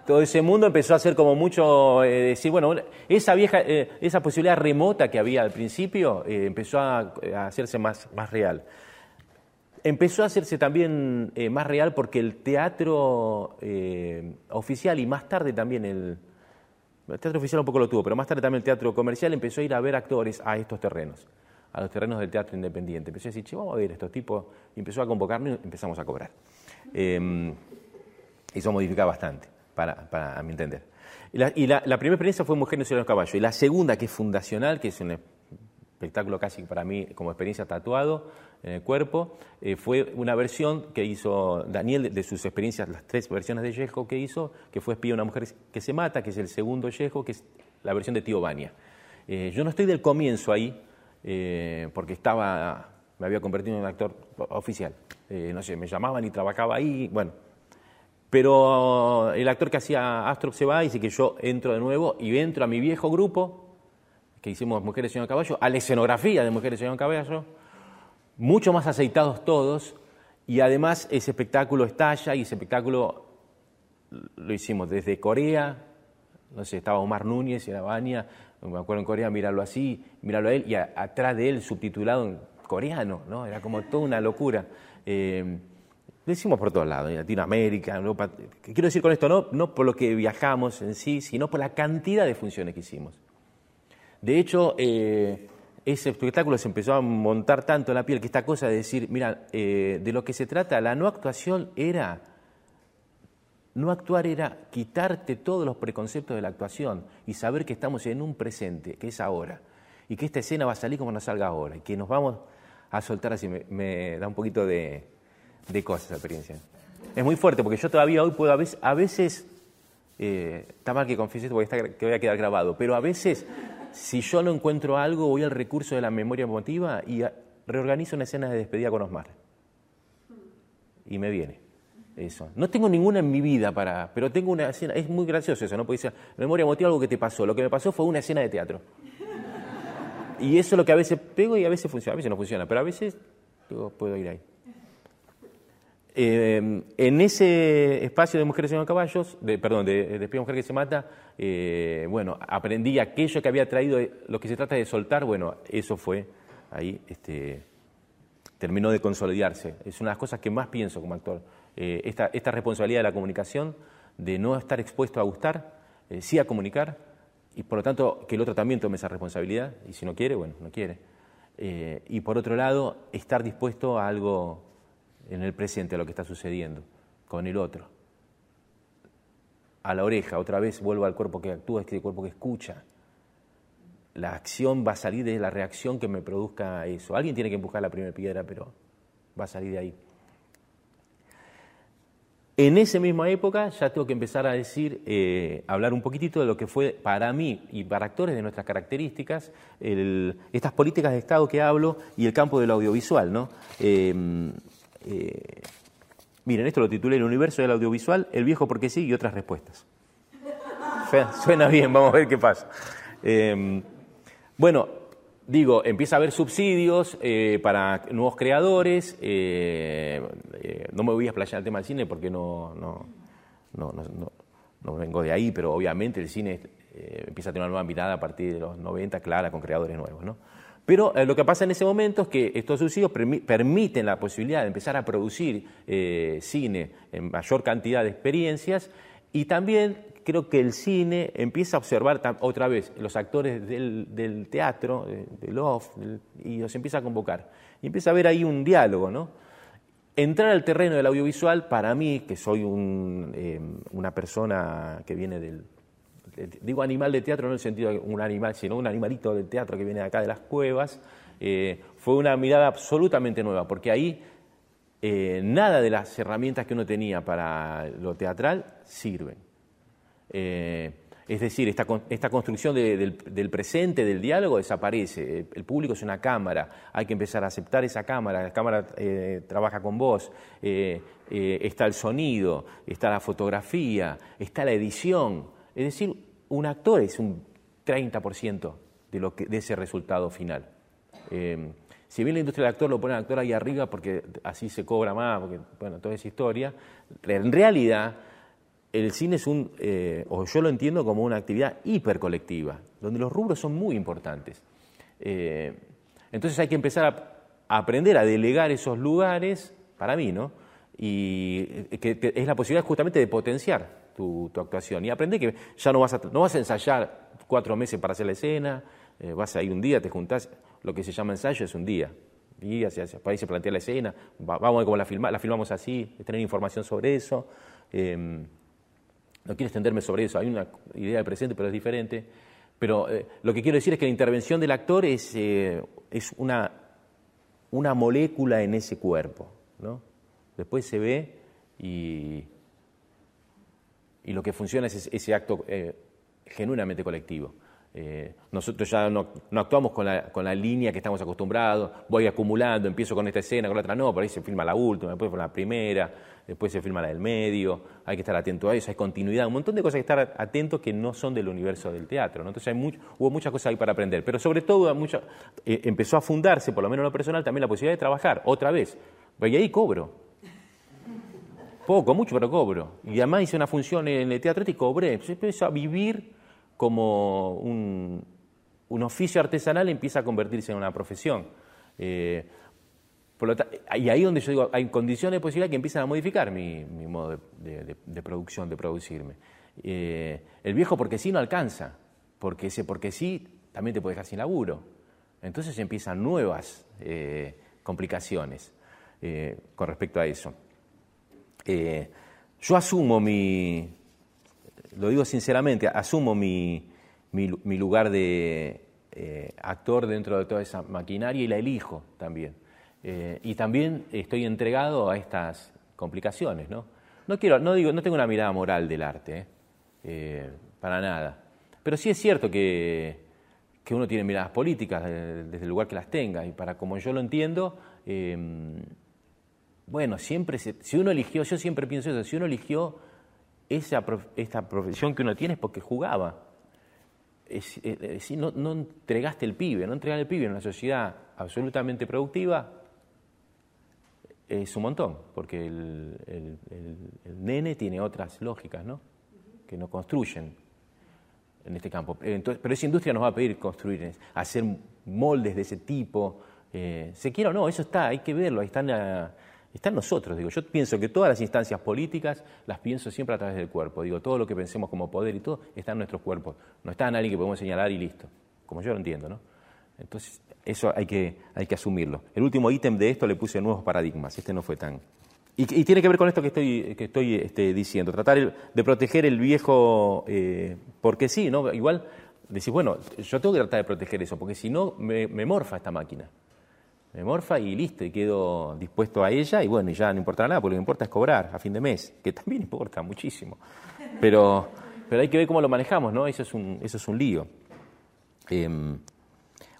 todo ese mundo empezó a ser como mucho, eh, decir, bueno, esa vieja, eh, esa posibilidad remota que había al principio eh, empezó a, hacerse más, más real. Empezó a hacerse también más real porque el teatro oficial y más tarde también el, teatro oficial un poco lo tuvo, pero más tarde también el teatro comercial empezó a ir a ver actores a estos terrenos, a los terrenos del teatro independiente. Empezó a decir, che, vamos a ver estos tipos, y empezó a convocarnos y empezamos a cobrar. Em, eso modifica bastante para, a mi entender. Y, la, primera experiencia fue Mujer en los caballos. Y la segunda, que es fundacional, que es un espectáculo casi para mí como experiencia tatuado en el cuerpo, eh, fue una versión que hizo Daniel de, sus experiencias, las tres versiones de Yesco que hizo, que fue Espía una mujer que se mata, que es el segundo Yesco, que es la versión de Tío Bania. Eh, yo no estoy del comienzo ahí, eh, porque estaba, me había convertido en un actor oficial. no sé, me llamaban y trabajaba ahí, bueno. Pero el actor que hacía Astrox se va y dice que yo entro de nuevo y entro a mi viejo grupo, que hicimos Mujeres en Caballo, a la escenografía de Mujeres en Caballo, mucho más aceitados todos, y además ese espectáculo estalla y ese espectáculo lo hicimos desde Corea, no sé, estaba Omar Núñez y era Bania, me acuerdo en Corea, mirarlo así, mirarlo a él, y atrás de él subtitulado en coreano, ¿no? Era como toda una locura. Eh, lo hicimos por todos lados, en Latinoamérica, Europa. quiero decir con esto? No, no por lo que viajamos en sí, sino por la cantidad de funciones que hicimos. De hecho, eh, ese espectáculo se empezó a montar tanto en la piel que esta cosa de decir, mira, eh, de lo que se trata, la no actuación era, no actuar era quitarte todos los preconceptos de la actuación y saber que estamos en un presente, que es ahora, y que esta escena va a salir como nos salga ahora, y que nos vamos a soltar así, me, da un poquito de, de cosas esa experiencia. Es muy fuerte porque yo todavía hoy puedo, a veces, a veces eh, está mal que confiese esto porque está, que voy a quedar grabado, pero a veces si yo no encuentro algo, voy al recurso de la memoria emotiva y reorganizo una escena de despedida con Osmar. Y me viene eso. No tengo ninguna en mi vida para, pero tengo una escena, es muy gracioso eso, ¿no? Porque dice, memoria emotiva algo que te pasó. Lo que me pasó fue una escena de teatro. Y eso es lo que a veces pego y a veces funciona, a veces no funciona, pero a veces puedo ir ahí. Eh, en ese espacio de Mujeres en Caballos, de, perdón, de, de Mujer que se mata, eh, bueno, aprendí aquello que había traído, lo que se trata de soltar, bueno, eso fue ahí, este, terminó de consolidarse. Es una de las cosas que más pienso como actor. Eh, esta, esta, responsabilidad de la comunicación, de no estar expuesto a gustar, sí a comunicar, y por lo tanto que el otro también tome esa responsabilidad, y si no quiere, bueno, no quiere. y por otro lado, estar dispuesto a algo en el presente a lo que está sucediendo con el otro. A la oreja, otra vez vuelvo al cuerpo que actúa, es que el cuerpo que escucha. La acción va a salir de la reacción que me produzca eso. Alguien tiene que empujar la primera piedra, pero va a salir de ahí. En esa misma época ya tengo que empezar a decir, eh, hablar un poquitito de lo que fue para mí y para actores de nuestras características, estas políticas de Estado que hablo y el campo del audiovisual. ¿no? Eh, eh, miren, esto lo titulé El universo del audiovisual, el viejo porque sí y otras respuestas. Suena bien, vamos a ver qué pasa. Eh, bueno, digo, empieza a haber subsidios eh, para nuevos creadores. no me voy a explayar el tema del cine porque no, no, no, no, vengo de ahí, pero obviamente el cine empieza a tener una nueva mirada a partir de los 90, clara, con creadores nuevos. ¿no? Pero eh, lo que pasa en ese momento es que estos subsidios permiten la posibilidad de empezar a producir eh, cine en mayor cantidad de experiencias y también creo que el cine empieza a observar otra vez los actores del, teatro, del off, y los empieza a convocar. Y empieza a haber ahí un diálogo, ¿no? Entrar al terreno del audiovisual, para mí, que soy eh, una persona que viene del, digo animal de teatro no en el sentido de un animal, sino un animalito del teatro que viene de acá de las cuevas, eh, fue una mirada absolutamente nueva, porque ahí eh, nada de las herramientas que uno tenía para lo teatral sirven. Eh, es decir, esta, esta construcción del, presente, del diálogo, desaparece. El, público es una cámara, hay que empezar a aceptar esa cámara, la cámara trabaja con vos, está el sonido, está la fotografía, está la edición. Es decir, un actor es un 30% de, lo de ese resultado final. Eh, si bien la industria del actor lo pone al actor ahí arriba porque así se cobra más, porque, bueno, toda esa historia, en realidad el cine es un, eh, o yo lo entiendo como una actividad hipercolectiva, donde los rubros son muy importantes. Eh, entonces hay que empezar a, aprender a delegar esos lugares, para mí, ¿no? Y que es la posibilidad justamente de potenciar tu, actuación. Y aprende que ya no vas, a, no vas a ensayar cuatro meses para hacer la escena, eh, vas a ir un día, te juntás, lo que se llama ensayo es un día. Y hacia, ahí se plantea la escena, vamos a ver cómo la, filma, la filmamos así, tener información sobre eso. Em, no quiero extenderme sobre eso, hay una idea del presente, pero es diferente. Pero eh, lo que quiero decir es que la intervención del actor es, eh, es una, una molécula en ese cuerpo. ¿no? Después se ve y, y lo que funciona es ese acto eh, genuinamente colectivo. Eh, nosotros ya no, actuamos con la, con la, línea que estamos acostumbrados, voy acumulando, empiezo con esta escena, con la otra no, por ahí se filma la última, después la primera, después se filma la del medio, hay que estar atento a eso, hay continuidad, un montón de cosas que estar atentos que no son del universo del teatro. Entonces hay hubo muchas cosas ahí para aprender, pero sobre todo eh, empezó a fundarse, por lo menos en lo personal, también la posibilidad de trabajar otra vez. Y ahí cobro. Poco, mucho, pero cobro. Y además hice una función en el teatro y cobré. Empecé a vivir como un, oficio artesanal empieza a convertirse en una profesión. Eh, y ahí donde yo digo, hay condiciones de posibilidad que empiezan a modificar mi, modo de, producción, de producirme. Eh, el viejo porque sí no alcanza, porque ese porque sí también te puede dejar sin laburo. Entonces empiezan nuevas eh, complicaciones con respecto a eso. Yo asumo mi, lo digo sinceramente, asumo mi, mi, lugar de eh, actor dentro de toda esa maquinaria y la elijo también. Eh, y también estoy entregado a estas complicaciones, ¿no? No, quiero, no, digo, no tengo una mirada moral del arte, ¿eh? para nada. Pero sí es cierto que, que uno tiene miradas políticas desde el lugar que las tenga, y para como yo lo entiendo, bueno, siempre, si uno eligió, yo siempre pienso eso, si uno eligió esa, esta profesión que uno tiene es porque jugaba. Es, no, no, entregaste el pibe, no entregar el pibe en una sociedad absolutamente productiva es un montón, porque el, nene tiene otras lógicas, ¿no? Que no construyen en este campo. Pero esa industria nos va a pedir construir, hacer moldes de ese tipo. Eh, se quiera o no, eso está, hay que verlo, ahí están está en nosotros. Digo, yo pienso que todas las instancias políticas las pienso siempre a través del cuerpo. Digo, todo lo que pensemos como poder y todo está en nuestros cuerpos. No está en alguien que podemos señalar y listo, como yo lo entiendo, ¿no? Entonces, eso hay que, hay que asumirlo. El último ítem de esto le puse nuevos paradigmas. Este no fue tan. Y, tiene que ver con esto que estoy, que estoy este, diciendo. Tratar de proteger el viejo, eh, porque sí, ¿no? Igual decís, bueno, yo tengo que tratar de proteger eso, porque si no, me morfa esta máquina me morfa y listo, y quedo dispuesto a ella y bueno, ya no importa nada, porque lo que importa es cobrar a fin de mes, que también importa muchísimo. Pero, pero hay que ver cómo lo manejamos, ¿no? Eso es un, eso es un lío. Em,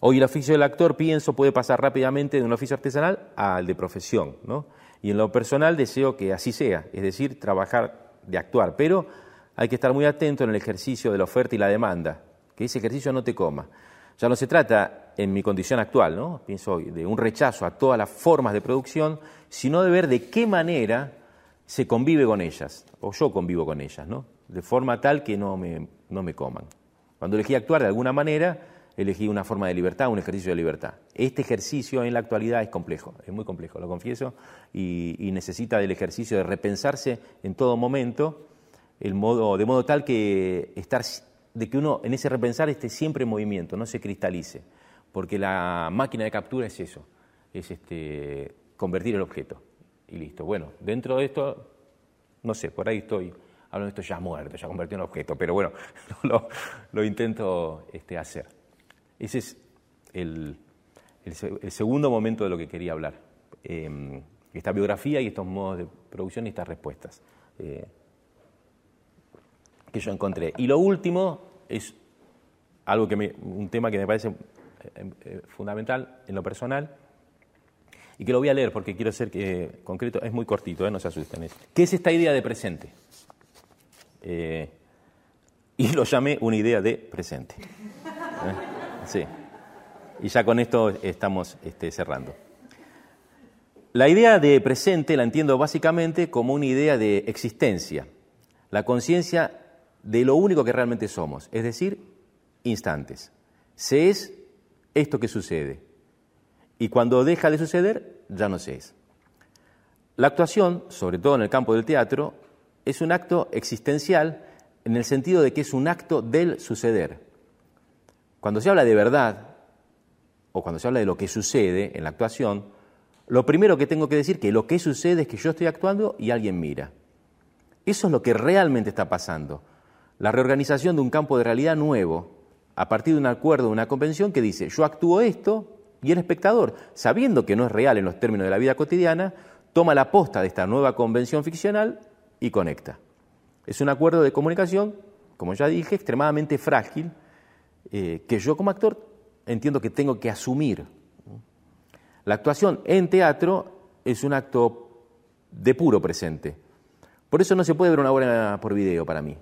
hoy el oficio del actor, pienso, puede pasar rápidamente de un oficio artesanal al de profesión, ¿no? Y en lo personal deseo que así sea, es decir, trabajar de actuar, pero hay que estar muy atento en el ejercicio de la oferta y la demanda, que ese ejercicio no te coma. Ya no se trata, en mi condición actual, ¿no? pienso de un rechazo a todas las formas de producción, sino de ver de qué manera se convive con ellas, o yo convivo con ellas, ¿no? de forma tal que no me, no me coman. Cuando elegí actuar de alguna manera, elegí una forma de libertad, un ejercicio de libertad. Este ejercicio en la actualidad es complejo, es muy complejo, lo confieso, y, necesita del ejercicio de repensarse en todo momento, de modo tal que estar de que uno en ese repensar esté siempre en movimiento, no se cristalice, porque la máquina de captura es eso, es este, convertir el objeto y listo. Bueno, dentro de esto, no sé, por ahí estoy hablando de esto ya muerto, ya convertido en objeto, pero bueno, lo, intento este, hacer. Ese es el, segundo momento de lo que quería hablar. Em, esta biografía y estos modos de producción y estas respuestas. Eh, que yo encontré. Y lo último es algo que me, un tema que me parece eh, eh, fundamental en lo personal y que lo voy a leer porque quiero ser que, concreto, es muy cortito, ¿eh? no se asusten. ¿Qué es esta idea de presente? y lo llamé una idea de presente. Sí. Y ya con esto estamos este, cerrando. La idea de presente la entiendo básicamente como una idea de existencia. La conciencia de lo único que realmente somos, es decir, instantes. Se es esto que sucede. Y cuando deja de suceder, ya no se es. La actuación, sobre todo en el campo del teatro, es un acto existencial en el sentido de que es un acto del suceder. Cuando se habla de verdad, o cuando se habla de lo que sucede en la actuación, lo primero que tengo que decir que lo que sucede es que yo estoy actuando y alguien mira. Eso es lo que realmente está pasando la reorganización de un campo de realidad nuevo, a partir de un acuerdo, de una convención que dice, yo actúo esto y el espectador, sabiendo que no es real en los términos de la vida cotidiana, toma la posta de esta nueva convención ficcional y conecta. Es un acuerdo de comunicación, como ya dije, extremadamente frágil, eh, que yo como actor entiendo que tengo que asumir. La actuación en teatro es un acto de puro presente. Por eso no se puede ver una obra por video para mí,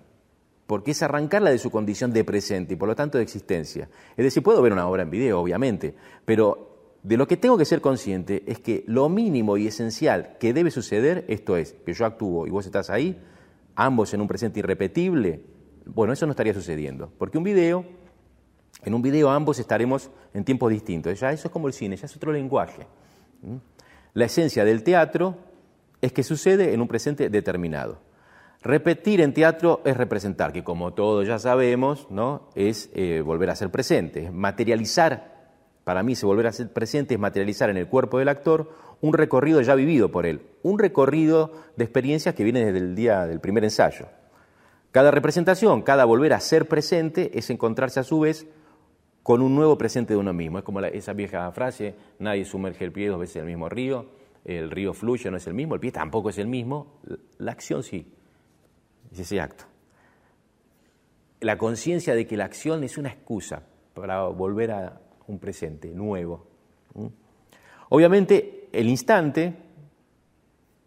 porque es arrancarla de su condición de presente y por lo tanto de existencia. Es decir, puedo ver una obra en video, obviamente, pero de lo que tengo que ser consciente es que lo mínimo y esencial que debe suceder, esto es, que yo actúo y vos estás ahí, ambos en un presente irrepetible, bueno, eso no estaría sucediendo, porque un video, en un video ambos estaremos en tiempos distintos, ya eso es como el cine, ya es otro lenguaje. La esencia del teatro es que sucede en un presente determinado. Repetir en teatro es representar, que como todos ya sabemos, ¿no? es eh, volver a ser presente, es materializar para mí, se volver a ser presente es materializar en el cuerpo del actor un recorrido ya vivido por él, un recorrido de experiencias que viene desde el día del primer ensayo. Cada representación, cada volver a ser presente es encontrarse a su vez con un nuevo presente de uno mismo. Es como esa vieja frase, nadie sumerge el pie dos veces en el mismo río, el río fluye, no es el mismo, el pie tampoco es el mismo, la acción sí, es ese acto. La conciencia de que la acción es una excusa para volver a un presente nuevo. Obviamente, el instante,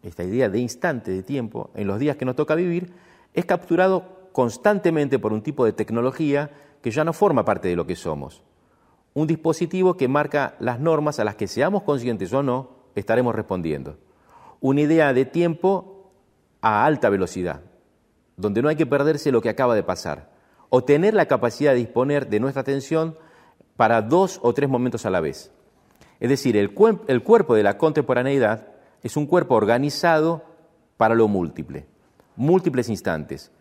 esta idea de instante, de tiempo, en los días que nos toca vivir, es capturado constantemente por un tipo de tecnología que ya no forma parte de lo que somos. Un dispositivo que marca las normas a las que seamos conscientes o no, estaremos respondiendo. Una idea de tiempo a alta velocidad, donde no hay que perderse lo que acaba de pasar, o tener la capacidad de disponer de nuestra atención para dos o tres momentos a la vez. Es decir, el, cuerpo de la contemporaneidad es un cuerpo organizado para lo múltiple, múltiples instantes.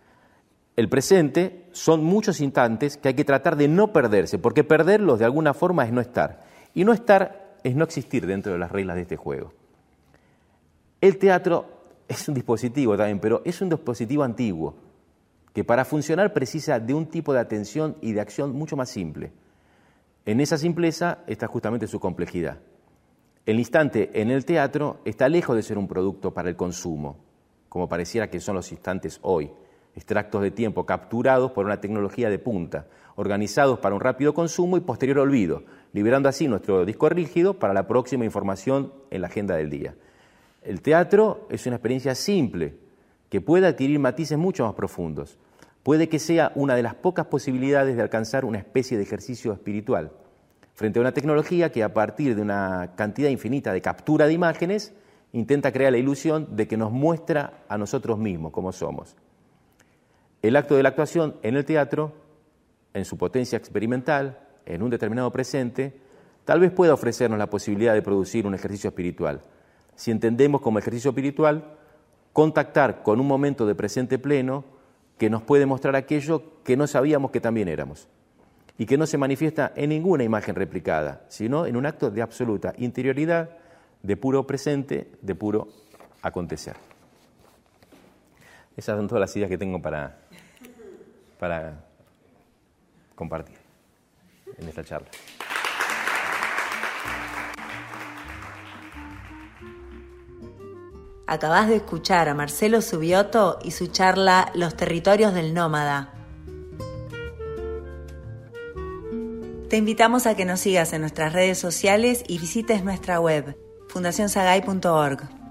El presente son muchos instantes que hay que tratar de no perderse, porque perderlos de alguna forma es no estar. Y no estar es no existir dentro de las reglas de este juego. El teatro es un dispositivo también, pero es un dispositivo antiguo, que para funcionar precisa de un tipo de atención y de acción mucho más simple. En esa simpleza está justamente su complejidad. El instante en el teatro está lejos de ser un producto para el consumo, como pareciera que son los instantes hoy, extractos de tiempo capturados por una tecnología de punta, organizados para un rápido consumo y posterior olvido, liberando así nuestro disco rígido para la próxima información en la agenda del día. El teatro es una experiencia simple, que puede adquirir matices mucho más profundos, puede que sea una de las pocas posibilidades de alcanzar una especie de ejercicio espiritual, frente a una tecnología que a partir de una cantidad infinita de captura de imágenes intenta crear la ilusión de que nos muestra a nosotros mismos como somos. El acto de la actuación en el teatro, en su potencia experimental, en un determinado presente, tal vez pueda ofrecernos la posibilidad de producir un ejercicio espiritual. Si entendemos como ejercicio espiritual contactar con un momento de presente pleno, que nos puede mostrar aquello que no sabíamos que también éramos y que no se manifiesta en ninguna imagen replicada, sino en un acto de absoluta interioridad, de puro presente, de puro acontecer. Esas son todas las ideas que tengo para, para compartir en esta charla. Acabas de escuchar a Marcelo Subioto y su charla Los territorios del nómada. Te invitamos a que nos sigas en nuestras redes sociales y visites nuestra web fundacionsagay.org.